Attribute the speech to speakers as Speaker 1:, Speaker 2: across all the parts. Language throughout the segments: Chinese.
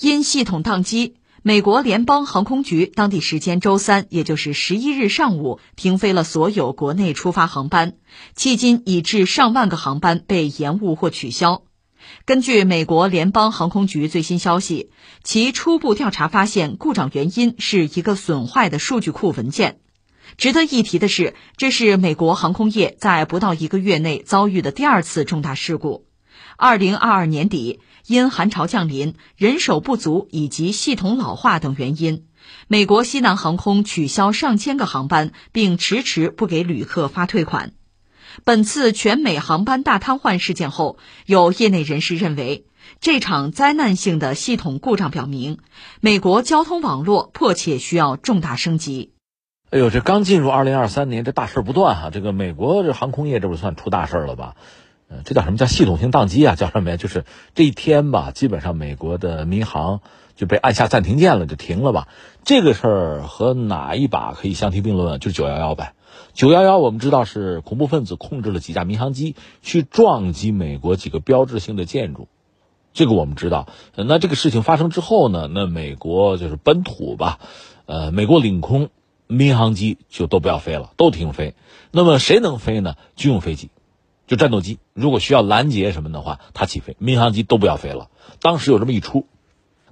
Speaker 1: 因系统宕机，美国联邦航空局当地时间周三，也就是十一日上午，停飞了所有国内出发航班，迄今已致上万个航班被延误或取消。根据美国联邦航空局最新消息，其初步调查发现，故障原因是一个损坏的数据库文件。值得一提的是，这是美国航空业在不到一个月内遭遇的第二次重大事故。二零二二年底，因寒潮降临、人手不足以及系统老化等原因，美国西南航空取消上千个航班，并迟迟不给旅客发退款。本次全美航班大瘫痪事件后，有业内人士认为，这场灾难性的系统故障表明，美国交通网络迫切需要重大升级。
Speaker 2: 哎呦，这刚进入二零二三年，这大事不断哈！这个美国这航空业这不算出大事了吧？呃，这叫什么叫系统性宕机啊？叫什么呀？就是这一天吧，基本上美国的民航就被按下暂停键了，就停了吧。这个事儿和哪一把可以相提并论？就是九幺幺呗。九幺幺，我们知道是恐怖分子控制了几架民航机去撞击美国几个标志性的建筑，这个我们知道。那这个事情发生之后呢，那美国就是本土吧，呃，美国领空民航机就都不要飞了，都停飞。那么谁能飞呢？军用飞机，就战斗机。如果需要拦截什么的话，它起飞，民航机都不要飞了。当时有这么一出，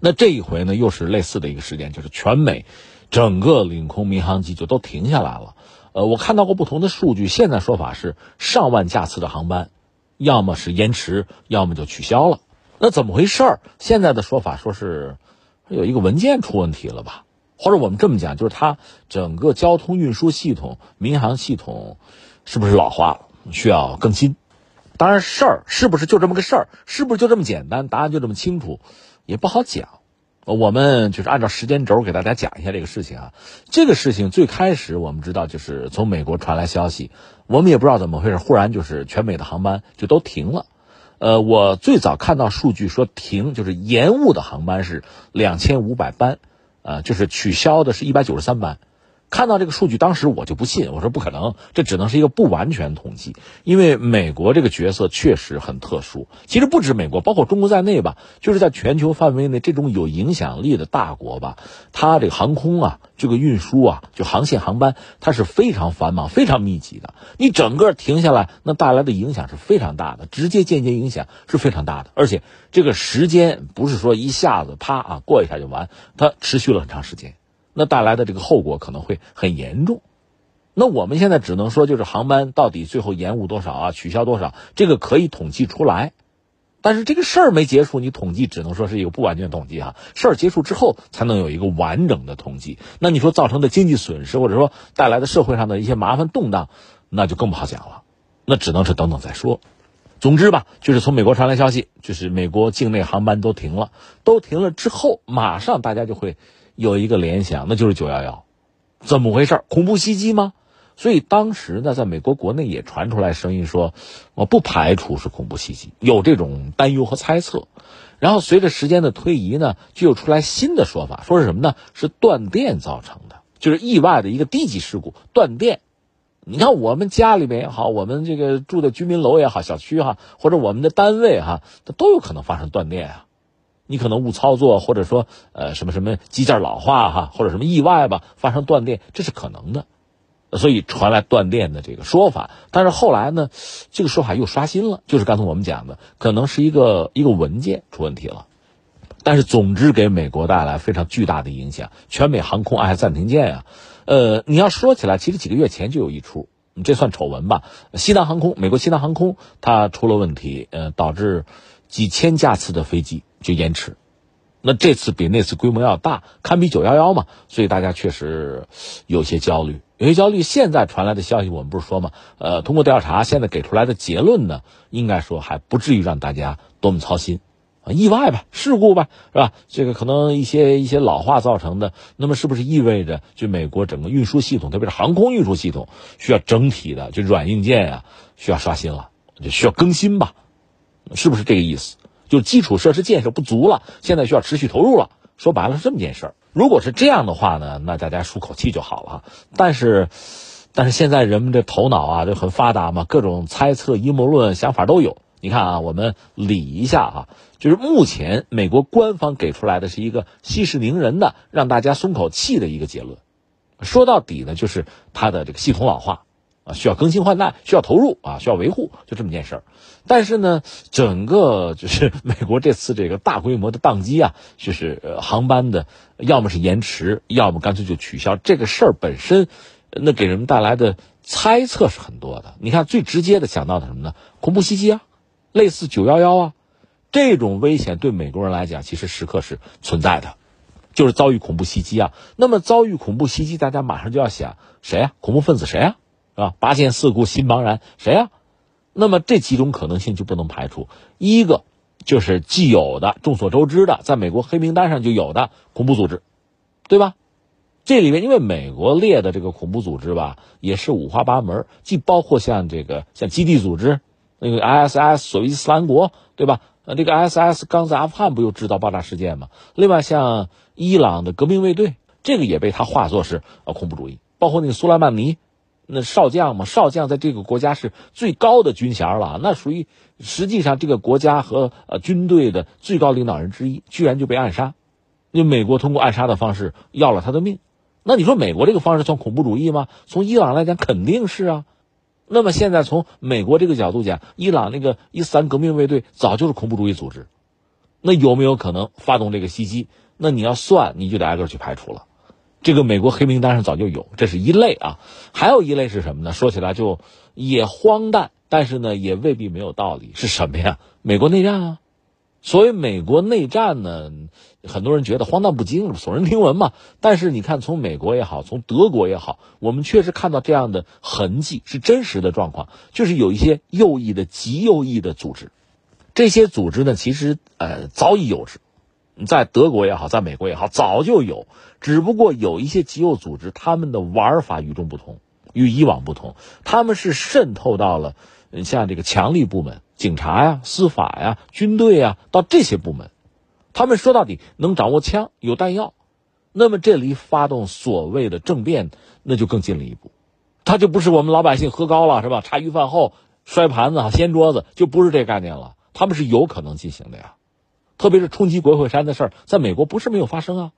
Speaker 2: 那这一回呢，又是类似的一个事件，就是全美整个领空民航机就都停下来了。呃，我看到过不同的数据，现在说法是上万架次的航班，要么是延迟，要么就取消了。那怎么回事儿？现在的说法说是有一个文件出问题了吧？或者我们这么讲，就是它整个交通运输系统、民航系统是不是老化了，需要更新？当然，事儿是不是就这么个事儿？是不是就这么简单？答案就这么清楚，也不好讲。我们就是按照时间轴给大家讲一下这个事情啊。这个事情最开始我们知道就是从美国传来消息，我们也不知道怎么回事，忽然就是全美的航班就都停了。呃，我最早看到数据说停就是延误的航班是两千五百班，呃，就是取消的是一百九十三班。看到这个数据，当时我就不信，我说不可能，这只能是一个不完全统计，因为美国这个角色确实很特殊。其实不止美国，包括中国在内吧，就是在全球范围内这种有影响力的大国吧，它这个航空啊，这个运输啊，就航线航班，它是非常繁忙、非常密集的。你整个停下来，那带来的影响是非常大的，直接、间接影响是非常大的。而且这个时间不是说一下子啪啊过一下就完，它持续了很长时间。那带来的这个后果可能会很严重，那我们现在只能说，就是航班到底最后延误多少啊，取消多少，这个可以统计出来，但是这个事儿没结束，你统计只能说是一个不完全统计哈，事儿结束之后才能有一个完整的统计。那你说造成的经济损失，或者说带来的社会上的一些麻烦动荡，那就更不好讲了，那只能是等等再说。总之吧，就是从美国传来消息，就是美国境内航班都停了，都停了之后，马上大家就会。有一个联想，那就是九幺幺，怎么回事？恐怖袭击吗？所以当时呢，在美国国内也传出来声音说，我不排除是恐怖袭击，有这种担忧和猜测。然后随着时间的推移呢，就又出来新的说法，说是什么呢？是断电造成的，就是意外的一个低级事故，断电。你看我们家里面也好，我们这个住的居民楼也好，小区哈，或者我们的单位哈，它都有可能发生断电啊。你可能误操作，或者说呃什么什么机件老化哈，或者什么意外吧，发生断电，这是可能的，所以传来断电的这个说法。但是后来呢，这个说法又刷新了，就是刚才我们讲的，可能是一个一个文件出问题了。但是总之给美国带来非常巨大的影响，全美航空按下暂停键呀。呃，你要说起来，其实几个月前就有一出，这算丑闻吧？西南航空，美国西南航空它出了问题，呃，导致几千架次的飞机。就延迟，那这次比那次规模要大，堪比九幺幺嘛，所以大家确实有些焦虑，有些焦虑。现在传来的消息，我们不是说嘛，呃，通过调查，现在给出来的结论呢，应该说还不至于让大家多么操心啊，意外吧，事故吧，是吧？这个可能一些一些老化造成的，那么是不是意味着就美国整个运输系统，特别是航空运输系统，需要整体的就软硬件啊，需要刷新了，就需要更新吧？是不是这个意思？就基础设施建设不足了，现在需要持续投入了。说白了是这么件事儿。如果是这样的话呢，那大家舒口气就好了。但是，但是现在人们这头脑啊就很发达嘛，各种猜测、阴谋论想法都有。你看啊，我们理一下啊，就是目前美国官方给出来的是一个息事宁人的，让大家松口气的一个结论。说到底呢，就是它的这个系统老化啊，需要更新换代，需要投入啊，需要维护，就这么件事儿。但是呢，整个就是 美国这次这个大规模的宕机啊，就是航班的要么是延迟，要么干脆就取消。这个事儿本身，那给人们带来的猜测是很多的。你看，最直接的想到的什么呢？恐怖袭击啊，类似九幺幺啊，这种危险对美国人来讲，其实时刻是存在的。就是遭遇恐怖袭击啊！那么遭遇恐怖袭击，大家马上就要想谁啊？恐怖分子谁啊？啊，八剑四顾心茫然，谁啊？那么这几种可能性就不能排除。一个就是既有的、众所周知的，在美国黑名单上就有的恐怖组织，对吧？这里面因为美国列的这个恐怖组织吧，也是五花八门，既包括像这个像基地组织，那个 ISS 所谓伊斯兰国，对吧？呃，这个 ISS 刚在阿富汗不又制造爆炸事件吗？另外像。伊朗的革命卫队，这个也被他化作是呃恐怖主义，包括那个苏莱曼尼，那少将嘛，少将在这个国家是最高的军衔了，那属于实际上这个国家和呃军队的最高领导人之一，居然就被暗杀，那美国通过暗杀的方式要了他的命，那你说美国这个方式算恐怖主义吗？从伊朗来讲肯定是啊，那么现在从美国这个角度讲，伊朗那个伊斯兰革命卫队早就是恐怖主义组织，那有没有可能发动这个袭击？那你要算，你就得挨个去排除了。这个美国黑名单上早就有，这是一类啊。还有一类是什么呢？说起来就也荒诞，但是呢也未必没有道理。是什么呀？美国内战啊。所谓美国内战呢，很多人觉得荒诞不经、耸人听闻嘛。但是你看，从美国也好，从德国也好，我们确实看到这样的痕迹，是真实的状况，就是有一些右翼的、极右翼的组织。这些组织呢，其实呃早已有之。在德国也好，在美国也好，早就有，只不过有一些极右组织，他们的玩法与众不同，与以往不同，他们是渗透到了像这个强力部门、警察呀、司法呀、军队呀，到这些部门，他们说到底能掌握枪、有弹药，那么这离发动所谓的政变，那就更近了一步，他就不是我们老百姓喝高了是吧？茶余饭后摔盘子、掀桌子，就不是这概念了，他们是有可能进行的呀。特别是冲击国会山的事儿，在美国不是没有发生啊，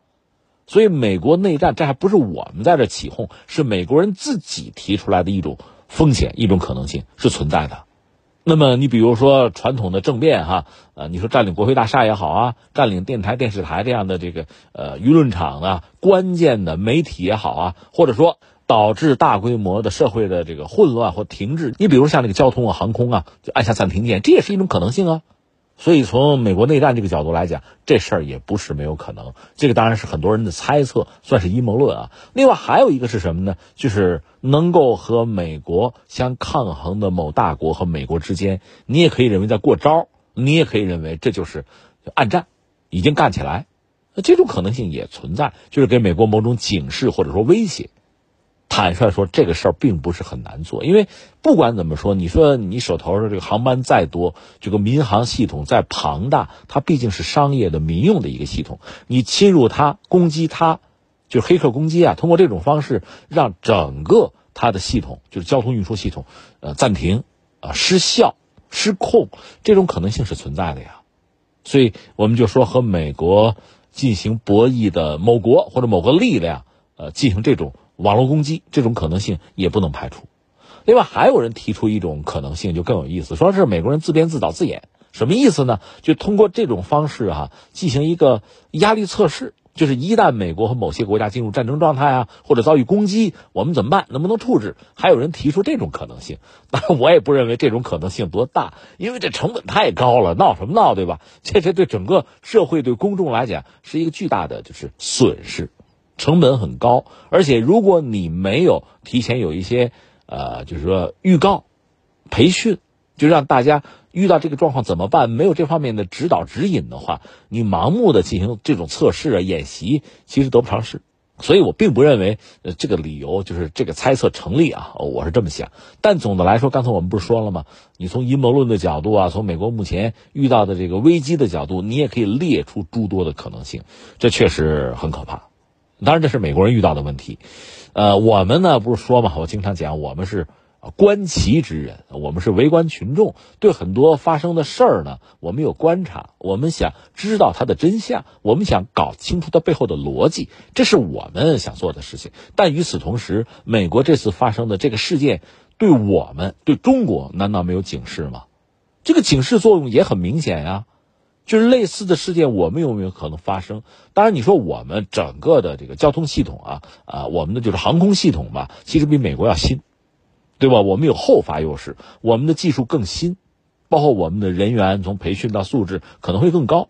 Speaker 2: 所以美国内战这还不是我们在这起哄，是美国人自己提出来的一种风险，一种可能性是存在的。那么你比如说传统的政变哈，呃，你说占领国会大厦也好啊，占领电台、电视台这样的这个呃舆论场啊，关键的媒体也好啊，或者说导致大规模的社会的这个混乱或停滞，你比如像那个交通啊、航空啊，就按下暂停键，这也是一种可能性啊。所以，从美国内战这个角度来讲，这事儿也不是没有可能。这个当然是很多人的猜测，算是阴谋论啊。另外还有一个是什么呢？就是能够和美国相抗衡的某大国和美国之间，你也可以认为在过招，你也可以认为这就是暗战，已经干起来。那这种可能性也存在，就是给美国某种警示或者说威胁。坦率说，这个事儿并不是很难做，因为不管怎么说，你说你手头的这个航班再多，这个民航系统再庞大，它毕竟是商业的民用的一个系统，你侵入它、攻击它，就是黑客攻击啊，通过这种方式让整个它的系统，就是交通运输系统，呃，暂停、啊失效、失控，这种可能性是存在的呀。所以我们就说，和美国进行博弈的某国或者某个力量，呃，进行这种。网络攻击这种可能性也不能排除。另外，还有人提出一种可能性，就更有意思，说是美国人自编自导自演，什么意思呢？就通过这种方式哈，进行一个压力测试，就是一旦美国和某些国家进入战争状态啊，或者遭遇攻击，我们怎么办？能不能处置？还有人提出这种可能性，但我也不认为这种可能性多大，因为这成本太高了，闹什么闹，对吧？这这对整个社会、对公众来讲是一个巨大的就是损失。成本很高，而且如果你没有提前有一些，呃，就是说预告、培训，就让大家遇到这个状况怎么办？没有这方面的指导指引的话，你盲目的进行这种测试啊、演习，其实得不偿失。所以我并不认为，呃，这个理由就是这个猜测成立啊，我是这么想。但总的来说，刚才我们不是说了吗？你从阴谋论的角度啊，从美国目前遇到的这个危机的角度，你也可以列出诸多的可能性，这确实很可怕。当然，这是美国人遇到的问题。呃，我们呢不是说嘛，我经常讲，我们是观其之人，我们是围观群众，对很多发生的事儿呢，我们有观察，我们想知道它的真相，我们想搞清楚它背后的逻辑，这是我们想做的事情。但与此同时，美国这次发生的这个事件，对我们对中国难道没有警示吗？这个警示作用也很明显呀，就是类似的事件，我们有没有可能发生？当然，你说我们整个的这个交通系统啊，啊，我们的就是航空系统吧，其实比美国要新。对吧？我们有后发优势，我们的技术更新，包括我们的人员从培训到素质可能会更高。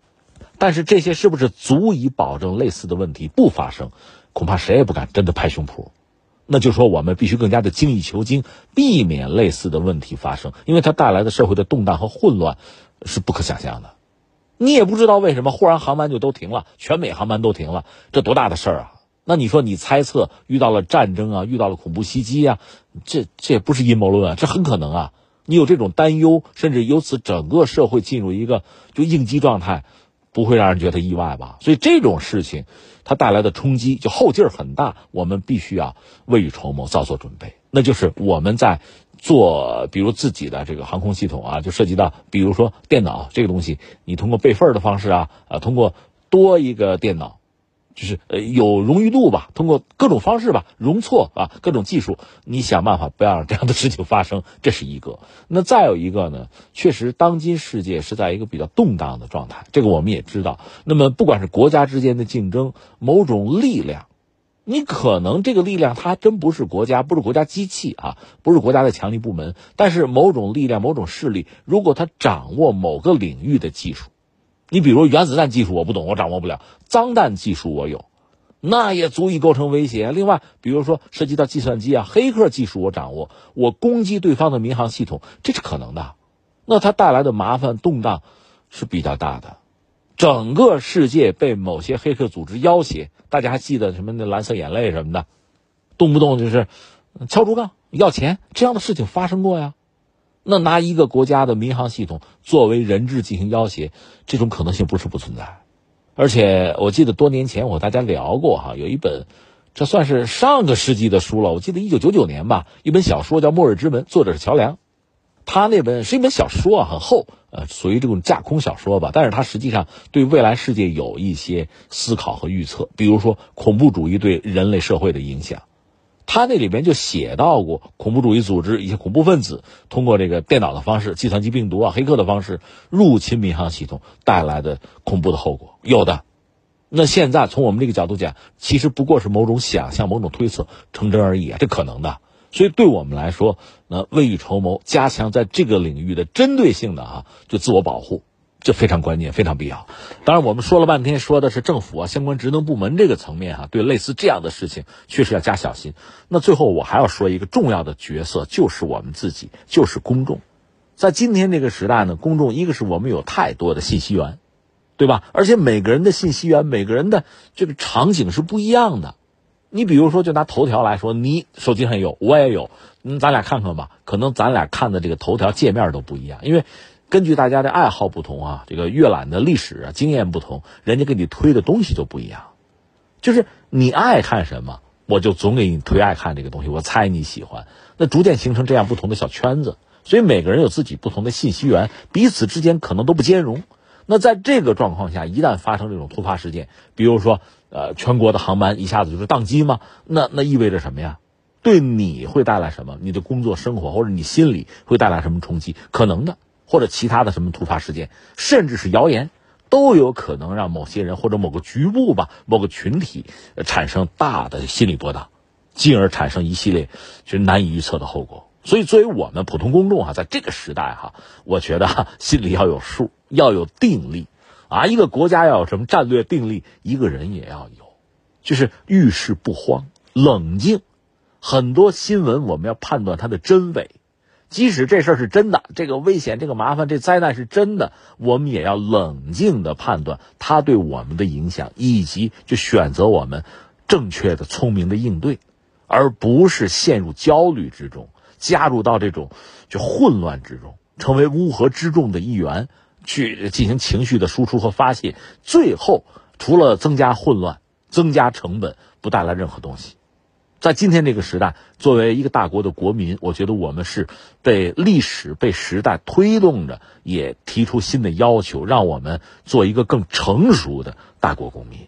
Speaker 2: 但是这些是不是足以保证类似的问题不发生？恐怕谁也不敢真的拍胸脯。那就说我们必须更加的精益求精，避免类似的问题发生，因为它带来的社会的动荡和混乱是不可想象的。你也不知道为什么忽然航班就都停了，全美航班都停了，这多大的事儿啊！那你说你猜测遇到了战争啊，遇到了恐怖袭击啊，这这也不是阴谋论啊，这很可能啊。你有这种担忧，甚至由此整个社会进入一个就应激状态，不会让人觉得意外吧？所以这种事情它带来的冲击就后劲儿很大，我们必须要未雨绸缪，早做准备。那就是我们在做，比如自己的这个航空系统啊，就涉及到比如说电脑这个东西，你通过备份的方式啊，啊，通过多一个电脑。就是呃有荣誉度吧，通过各种方式吧，容错啊，各种技术，你想办法不要让这样的事情发生，这是一个。那再有一个呢，确实当今世界是在一个比较动荡的状态，这个我们也知道。那么不管是国家之间的竞争，某种力量，你可能这个力量它真不是国家，不是国家机器啊，不是国家的强力部门，但是某种力量、某种势力，如果它掌握某个领域的技术。你比如原子弹技术我不懂，我掌握不了；脏弹技术我有，那也足以构成威胁。另外，比如说涉及到计算机啊、黑客技术我掌握，我攻击对方的民航系统，这是可能的。那它带来的麻烦动荡是比较大的。整个世界被某些黑客组织要挟，大家还记得什么那蓝色眼泪什么的，动不动就是敲竹杠要钱，这样的事情发生过呀。那拿一个国家的民航系统作为人质进行要挟，这种可能性不是不存在。而且我记得多年前我和大家聊过哈，有一本，这算是上个世纪的书了。我记得一九九九年吧，一本小说叫《末日之门》，作者是乔梁。他那本是一本小说啊，很厚，呃，属于这种架空小说吧。但是它实际上对未来世界有一些思考和预测，比如说恐怖主义对人类社会的影响。他那里边就写到过恐怖主义组织一些恐怖分子通过这个电脑的方式、计算机病毒啊、黑客的方式入侵民航系统带来的恐怖的后果，有的。那现在从我们这个角度讲，其实不过是某种想象、某种推测成真而已啊，这可能的。所以对我们来说，那未雨绸缪，加强在这个领域的针对性的啊，就自我保护。这非常关键，非常必要。当然，我们说了半天，说的是政府啊相关职能部门这个层面哈，对类似这样的事情确实要加小心。那最后我还要说一个重要的角色，就是我们自己，就是公众。在今天这个时代呢，公众一个是我们有太多的信息源，对吧？而且每个人的信息源，每个人的这个场景是不一样的。你比如说，就拿头条来说，你手机上有，我也有，嗯，咱俩看看吧。可能咱俩看的这个头条界面都不一样，因为。根据大家的爱好不同啊，这个阅览的历史啊经验不同，人家给你推的东西就不一样。就是你爱看什么，我就总给你推爱看这个东西。我猜你喜欢，那逐渐形成这样不同的小圈子。所以每个人有自己不同的信息源，彼此之间可能都不兼容。那在这个状况下，一旦发生这种突发事件，比如说呃全国的航班一下子就是宕机吗？那那意味着什么呀？对你会带来什么？你的工作生活或者你心里会带来什么冲击？可能的。或者其他的什么突发事件，甚至是谣言，都有可能让某些人或者某个局部吧、某个群体产生大的心理波荡，进而产生一系列就难以预测的后果。所以，作为我们普通公众哈，在这个时代哈，我觉得哈心里要有数，要有定力啊。一个国家要有什么战略定力，一个人也要有，就是遇事不慌，冷静。很多新闻我们要判断它的真伪。即使这事儿是真的，这个危险、这个麻烦、这灾难是真的，我们也要冷静的判断它对我们的影响，以及就选择我们正确的、聪明的应对，而不是陷入焦虑之中，加入到这种就混乱之中，成为乌合之众的一员，去进行情绪的输出和发泄，最后除了增加混乱、增加成本，不带来任何东西。在今天这个时代，作为一个大国的国民，我觉得我们是被历史、被时代推动着，也提出新的要求，让我们做一个更成熟的大国公民。